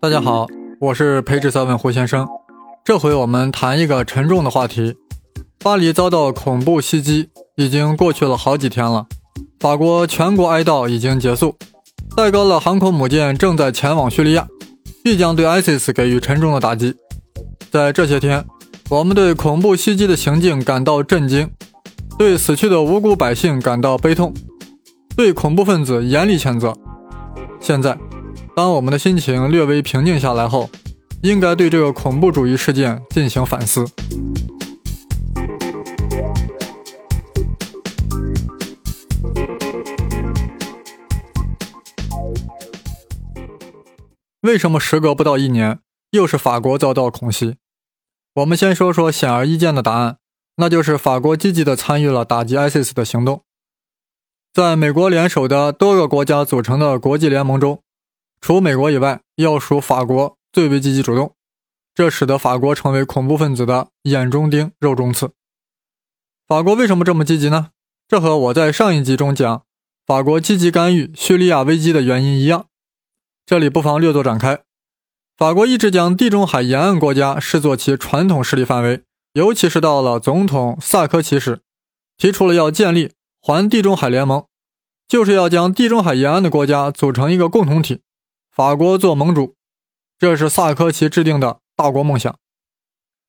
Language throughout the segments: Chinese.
大家好，我是培智三问胡先生。这回我们谈一个沉重的话题：巴黎遭到恐怖袭击，已经过去了好几天了。法国全国哀悼已经结束，戴高乐航空母舰正在前往叙利亚，必将对 ISIS 给予沉重的打击。在这些天，我们对恐怖袭击的行径感到震惊，对死去的无辜百姓感到悲痛，对恐怖分子严厉谴责。现在。当我们的心情略微平静下来后，应该对这个恐怖主义事件进行反思。为什么时隔不到一年，又是法国遭到恐袭？我们先说说显而易见的答案，那就是法国积极的参与了打击 ISIS 的行动。在美国联手的多个国家组成的国际联盟中。除美国以外，要数法国最为积极主动，这使得法国成为恐怖分子的眼中钉、肉中刺。法国为什么这么积极呢？这和我在上一集中讲法国积极干预叙利亚危机的原因一样。这里不妨略作展开。法国一直将地中海沿岸国家视作其传统势力范围，尤其是到了总统萨科齐时，提出了要建立环地中海联盟，就是要将地中海沿岸的国家组成一个共同体。法国做盟主，这是萨科齐制定的大国梦想。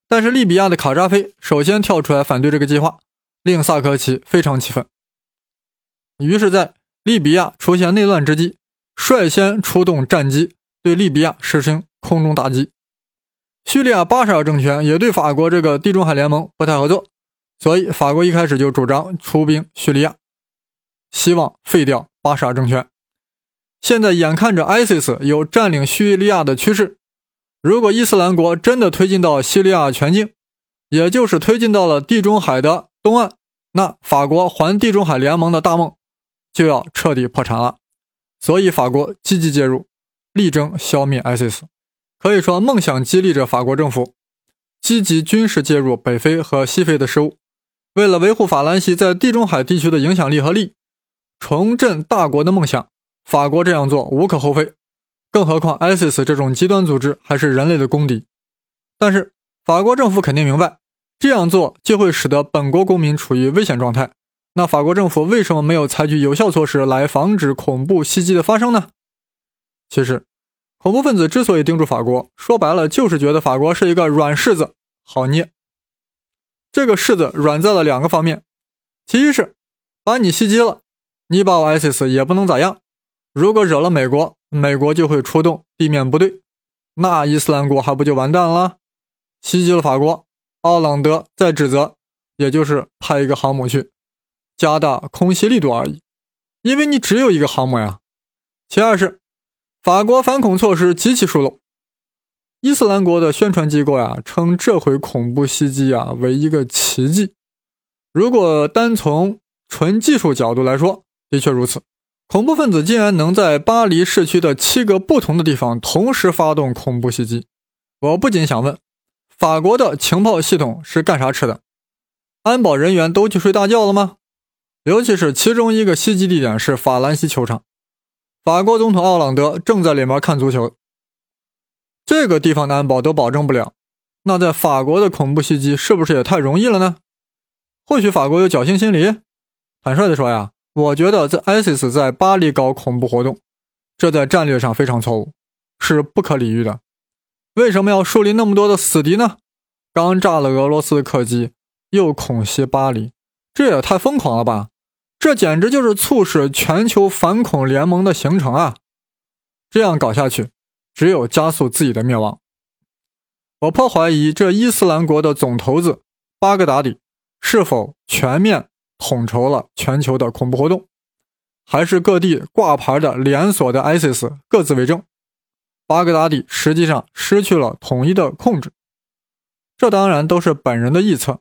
但是利比亚的卡扎菲首先跳出来反对这个计划，令萨科齐非常气愤。于是，在利比亚出现内乱之际，率先出动战机对利比亚实行空中打击。叙利亚巴沙尔政权也对法国这个地中海联盟不太合作，所以法国一开始就主张出兵叙利亚，希望废掉巴沙尔政权。现在眼看着 ISIS 有占领叙利亚的趋势，如果伊斯兰国真的推进到叙利亚全境，也就是推进到了地中海的东岸，那法国环地中海联盟的大梦就要彻底破产了。所以法国积极介入，力争消灭 ISIS。可以说，梦想激励着法国政府积极军事介入北非和西非的事务。为了维护法兰西在地中海地区的影响力和利，重振大国的梦想。法国这样做无可厚非，更何况 ISIS 这种极端组织还是人类的公敌。但是法国政府肯定明白，这样做就会使得本国公民处于危险状态。那法国政府为什么没有采取有效措施来防止恐怖袭击的发生呢？其实，恐怖分子之所以盯住法国，说白了就是觉得法国是一个软柿子，好捏。这个柿子软在了两个方面：其一是把你袭击了，你把我 ISIS 也不能咋样。如果惹了美国，美国就会出动地面部队，那伊斯兰国还不就完蛋了？袭击了法国，奥朗德再指责，也就是派一个航母去，加大空袭力度而已。因为你只有一个航母呀。其二是，法国反恐措施极其疏漏，伊斯兰国的宣传机构呀称这回恐怖袭击啊为一个奇迹。如果单从纯技术角度来说，的确如此。恐怖分子竟然能在巴黎市区的七个不同的地方同时发动恐怖袭击，我不禁想问：法国的情报系统是干啥吃的？安保人员都去睡大觉了吗？尤其是其中一个袭击地点是法兰西球场，法国总统奥朗德正在里面看足球，这个地方的安保都保证不了，那在法国的恐怖袭击是不是也太容易了呢？或许法国有侥幸心理？坦率地说呀。我觉得在 ISIS 在巴黎搞恐怖活动，这在战略上非常错误，是不可理喻的。为什么要树立那么多的死敌呢？刚炸了俄罗斯客机，又恐袭巴黎，这也太疯狂了吧！这简直就是促使全球反恐联盟的形成啊！这样搞下去，只有加速自己的灭亡。我颇怀疑这伊斯兰国的总头子巴格达底是否全面。统筹了全球的恐怖活动，还是各地挂牌的连锁的 ISIS 各自为政？巴格达底实际上失去了统一的控制。这当然都是本人的臆测，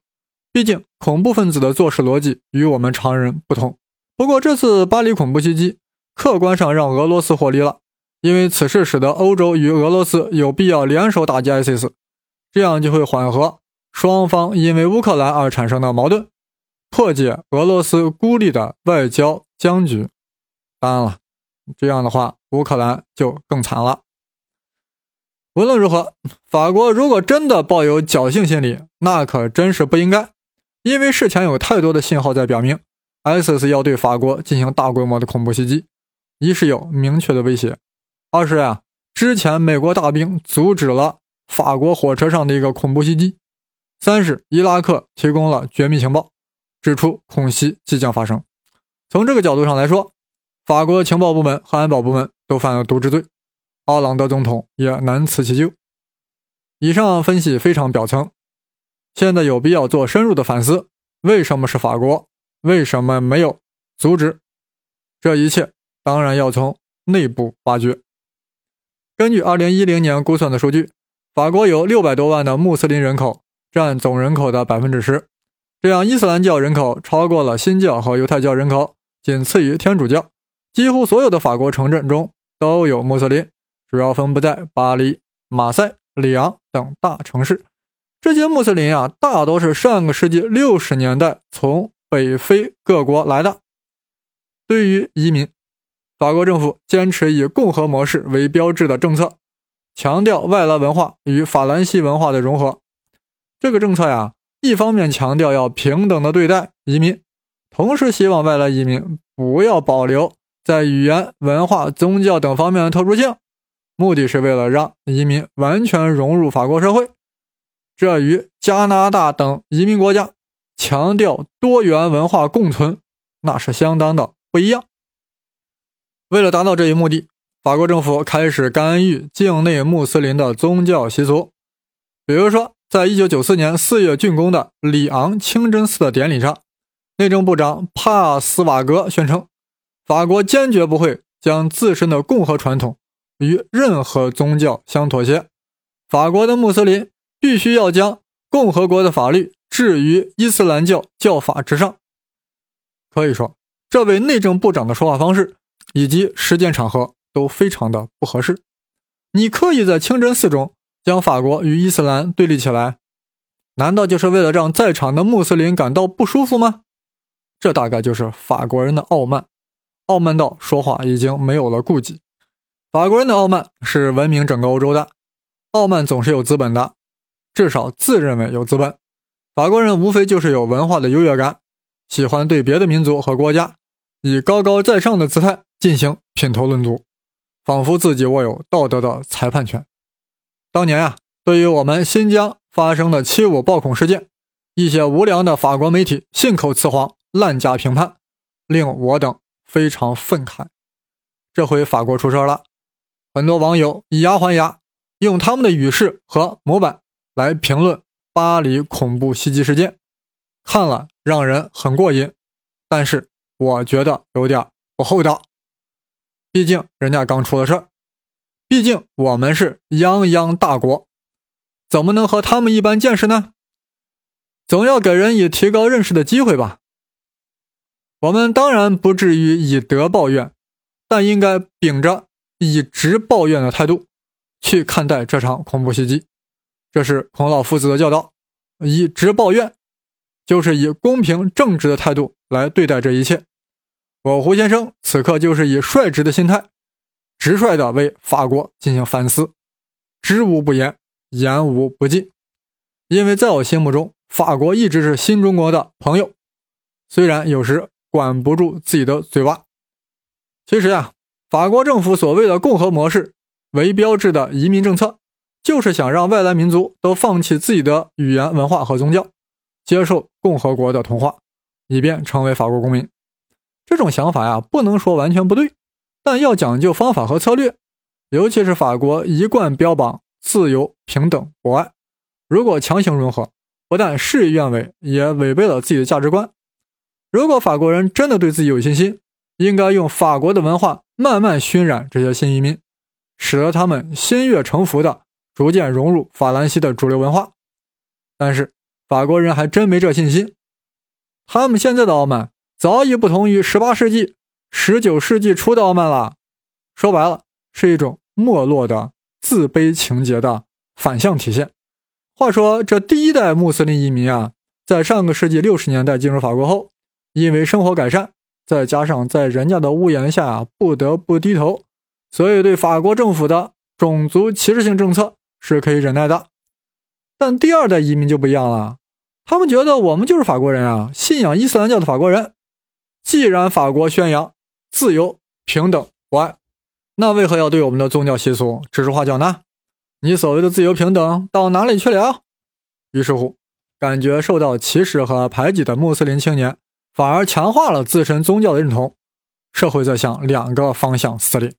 毕竟恐怖分子的做事逻辑与我们常人不同。不过这次巴黎恐怖袭击，客观上让俄罗斯获利了，因为此事使得欧洲与俄罗斯有必要联手打击 ISIS，这样就会缓和双方因为乌克兰而产生的矛盾。破解俄罗斯孤立的外交僵局，当然了，这样的话乌克兰就更惨了。无论如何，法国如果真的抱有侥幸心理，那可真是不应该，因为事前有太多的信号在表明，ISIS 要对法国进行大规模的恐怖袭击。一是有明确的威胁，二是呀，之前美国大兵阻止了法国火车上的一个恐怖袭击，三是伊拉克提供了绝密情报，指出恐袭即将发生。从这个角度上来说，法国情报部门和安保部门都犯了渎职罪。奥朗德总统也难辞其咎。以上分析非常表层，现在有必要做深入的反思：为什么是法国？为什么没有阻止？这一切当然要从内部挖掘。根据2010年估算的数据，法国有600多万的穆斯林人口，占总人口的百分之十。这样，伊斯兰教人口超过了新教和犹太教人口，仅次于天主教。几乎所有的法国城镇中都有穆斯林。主要分布在巴黎、马赛、里昂等大城市。这些穆斯林啊，大多是上个世纪六十年代从北非各国来的。对于移民，法国政府坚持以共和模式为标志的政策，强调外来文化与法兰西文化的融合。这个政策呀，一方面强调要平等的对待移民，同时希望外来移民不要保留在语言、文化、宗教等方面的特殊性。目的是为了让移民完全融入法国社会，这与加拿大等移民国家强调多元文化共存那是相当的不一样。为了达到这一目的，法国政府开始干预境内穆斯林的宗教习俗。比如说，在一九九四年四月竣工的里昂清真寺的典礼上，内政部长帕斯瓦格宣称，法国坚决不会将自身的共和传统。与任何宗教相妥协，法国的穆斯林必须要将共和国的法律置于伊斯兰教教法之上。可以说，这位内政部长的说话方式以及时间场合都非常的不合适。你刻意在清真寺中将法国与伊斯兰对立起来，难道就是为了让在场的穆斯林感到不舒服吗？这大概就是法国人的傲慢，傲慢到说话已经没有了顾忌。法国人的傲慢是闻名整个欧洲的，傲慢总是有资本的，至少自认为有资本。法国人无非就是有文化的优越感，喜欢对别的民族和国家以高高在上的姿态进行品头论足，仿佛自己握有道德的裁判权。当年啊，对于我们新疆发生的七五暴恐事件，一些无良的法国媒体信口雌黄、滥加评判，令我等非常愤慨。这回法国出事了。很多网友以牙还牙，用他们的语势和模板来评论巴黎恐怖袭击事件，看了让人很过瘾，但是我觉得有点不厚道。毕竟人家刚出了事儿，毕竟我们是泱泱大国，怎么能和他们一般见识呢？总要给人以提高认识的机会吧。我们当然不至于以德报怨，但应该秉着。以直报怨的态度去看待这场恐怖袭击，这是孔老夫子的教导。以直报怨，就是以公平正直的态度来对待这一切。我胡先生此刻就是以率直的心态，直率地为法国进行反思，知无不言，言无不尽。因为在我心目中，法国一直是新中国的朋友，虽然有时管不住自己的嘴巴。其实呀。法国政府所谓的共和模式为标志的移民政策，就是想让外来民族都放弃自己的语言、文化和宗教，接受共和国的同化，以便成为法国公民。这种想法呀，不能说完全不对，但要讲究方法和策略。尤其是法国一贯标榜自由、平等、博爱，如果强行融合，不但事与愿违，也违背了自己的价值观。如果法国人真的对自己有信心，应该用法国的文化。慢慢熏染这些新移民，使得他们心悦诚服的逐渐融入法兰西的主流文化。但是法国人还真没这信心，他们现在的傲慢早已不同于18世纪、19世纪初的傲慢了。说白了，是一种没落的自卑情节的反向体现。话说，这第一代穆斯林移民啊，在上个世纪60年代进入法国后，因为生活改善。再加上在人家的屋檐下不得不低头，所以对法国政府的种族歧视性政策是可以忍耐的。但第二代移民就不一样了，他们觉得我们就是法国人啊，信仰伊斯兰教的法国人。既然法国宣扬自由、平等、博爱，那为何要对我们的宗教习俗指手画脚呢？你所谓的自由平等到哪里去了？于是乎，感觉受到歧视和排挤的穆斯林青年反而强化了自身宗教的认同，社会在向两个方向撕裂。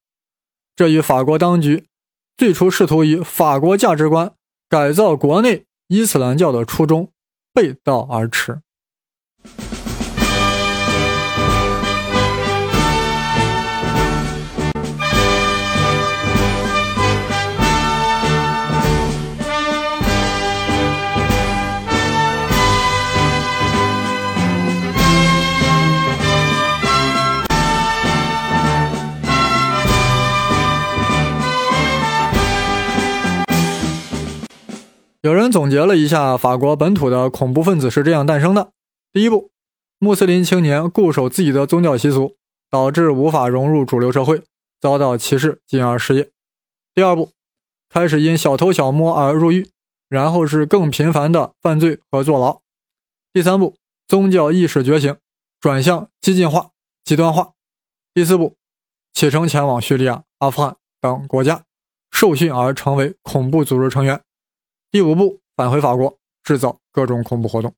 这与法国当局最初试图以法国价值观改造国内伊斯兰教的初衷背道而驰。总结了一下，法国本土的恐怖分子是这样诞生的：第一步，穆斯林青年固守自己的宗教习俗，导致无法融入主流社会，遭到歧视，进而失业；第二步，开始因小偷小摸而入狱，然后是更频繁的犯罪和坐牢；第三步，宗教意识觉醒，转向激进化、极端化；第四步，启程前往叙利亚、阿富汗等国家受训而成为恐怖组织成员。第五步，返回法国，制造各种恐怖活动。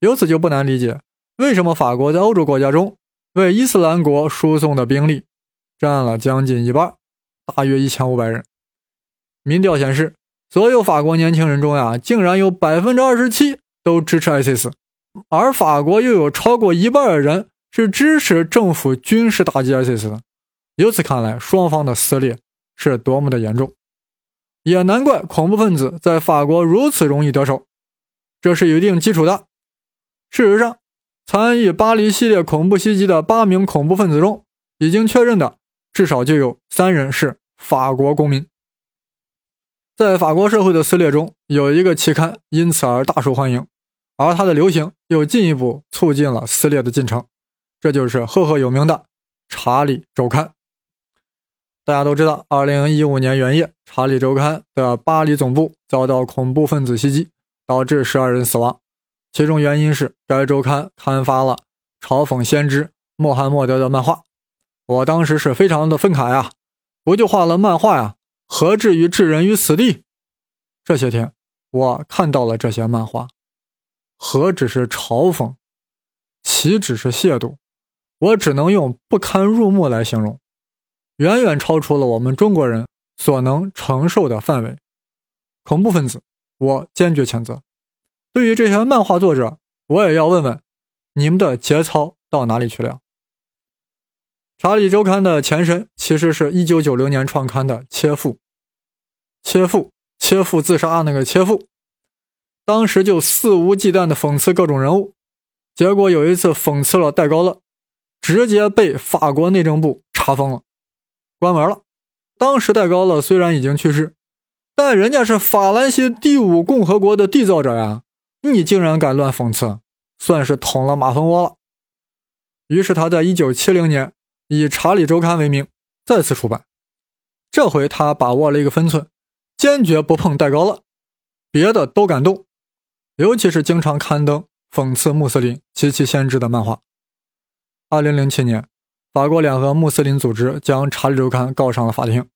由此就不难理解，为什么法国在欧洲国家中为伊斯兰国输送的兵力占了将近一半，大约一千五百人。民调显示，所有法国年轻人中呀，竟然有百分之二十七都支持 ISIS，而法国又有超过一半的人是支持政府军事打击 ISIS 的。由此看来，双方的撕裂是多么的严重。也难怪恐怖分子在法国如此容易得手，这是有一定基础的。事实上，参与巴黎系列恐怖袭击的八名恐怖分子中，已经确认的至少就有三人是法国公民。在法国社会的撕裂中，有一个期刊因此而大受欢迎，而它的流行又进一步促进了撕裂的进程，这就是赫赫有名的《查理周刊》。大家都知道，二零一五年元夜，《查理周刊》的巴黎总部遭到恐怖分子袭击，导致十二人死亡。其中原因是该周刊刊发了嘲讽先知穆罕默德的漫画。我当时是非常的愤慨啊！不就画了漫画呀，何至于置人于死地？这些天，我看到了这些漫画，何止是嘲讽，岂止是亵渎？我只能用不堪入目来形容。远远超出了我们中国人所能承受的范围。恐怖分子，我坚决谴责。对于这些漫画作者，我也要问问：你们的节操到哪里去了？查理周刊的前身其实是一九九零年创刊的《切腹》，切腹，切腹自杀那个切腹，当时就肆无忌惮的讽刺各种人物，结果有一次讽刺了戴高乐，直接被法国内政部查封了。关门了。当时戴高乐虽然已经去世，但人家是法兰西第五共和国的缔造者呀！你竟然敢乱讽刺，算是捅了马蜂窝了。于是他在一九七零年以《查理周刊》为名再次出版。这回他把握了一个分寸，坚决不碰戴高乐，别的都敢动，尤其是经常刊登讽刺穆斯林及其先知的漫画。二零零七年。法国两个穆斯林组织将《查理周刊》告上了法庭，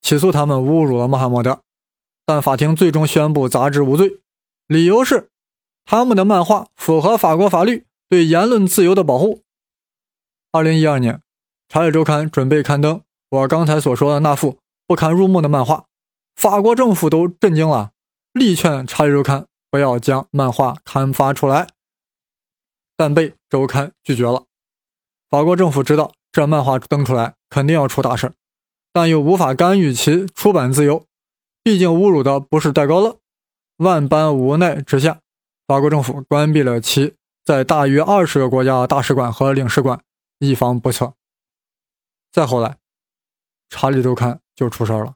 起诉他们侮辱了穆罕默德，但法庭最终宣布杂志无罪，理由是他们的漫画符合法国法律对言论自由的保护。二零一二年，《查理周刊》准备刊登我刚才所说的那幅不堪入目的漫画，法国政府都震惊了，力劝《查理周刊》不要将漫画刊发出来，但被周刊拒绝了。法国政府知道这漫画登出来肯定要出大事，但又无法干预其出版自由，毕竟侮辱的不是戴高乐。万般无奈之下，法国政府关闭了其在大约二十个国家大使馆和领事馆，以防不测。再后来，《查理周刊》就出事了，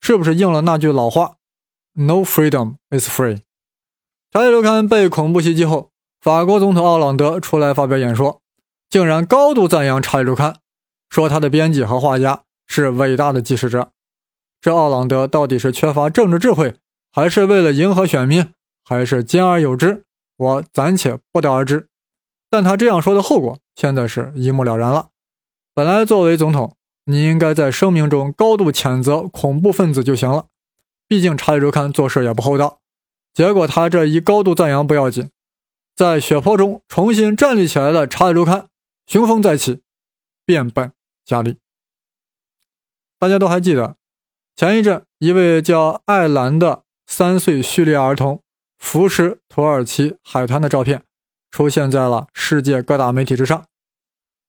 是不是应了那句老话：“No freedom is free。”《查理周刊》被恐怖袭击后，法国总统奥朗德出来发表演说。竟然高度赞扬《查理周刊》，说他的编辑和画家是伟大的纪实者，这奥朗德到底是缺乏政治智慧，还是为了迎合选民，还是兼而有之？我暂且不得而知。但他这样说的后果，现在是一目了然了。本来作为总统，你应该在声明中高度谴责恐怖分子就行了，毕竟《查理周刊》做事也不厚道。结果他这一高度赞扬不要紧，在血泊中重新站立起来的《查理周刊》雄风再起，变本加厉。大家都还记得，前一阵一位叫艾兰的三岁叙利亚儿童扶持土耳其海滩的照片，出现在了世界各大媒体之上。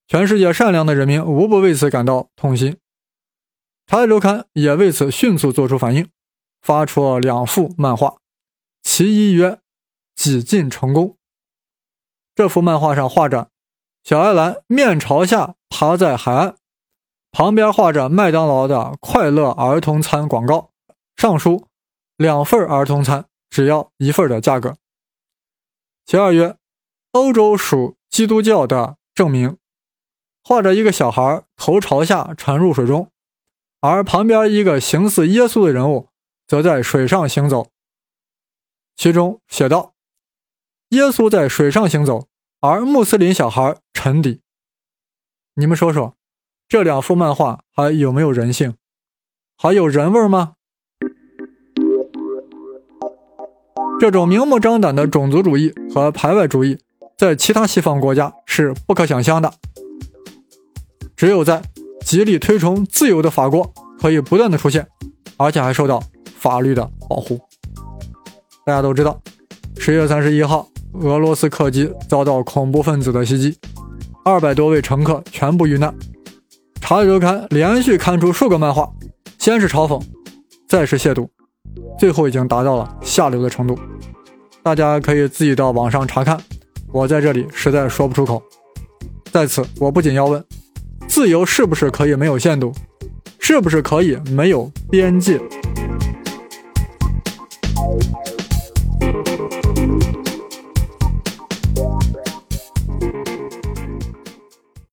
全世界善良的人民无不为此感到痛心。《查理周刊》也为此迅速做出反应，发出了两幅漫画，其一曰“几近成功”。这幅漫画上画着小艾兰面朝下趴在海岸。旁边画着麦当劳的快乐儿童餐广告，上书“两份儿童餐只要一份的价格”。其二曰“欧洲属基督教的证明”，画着一个小孩头朝下沉入水中，而旁边一个形似耶稣的人物则在水上行走。其中写道：“耶稣在水上行走，而穆斯林小孩沉底。”你们说说。这两幅漫画还有没有人性？还有人味吗？这种明目张胆的种族主义和排外主义，在其他西方国家是不可想象的。只有在极力推崇自由的法国，可以不断的出现，而且还受到法律的保护。大家都知道，十月三十一号，俄罗斯客机遭到恐怖分子的袭击，二百多位乘客全部遇难。查理周刊连续刊出数个漫画，先是嘲讽，再是亵渎，最后已经达到了下流的程度。大家可以自己到网上查看，我在这里实在说不出口。在此，我不仅要问：自由是不是可以没有限度？是不是可以没有边界？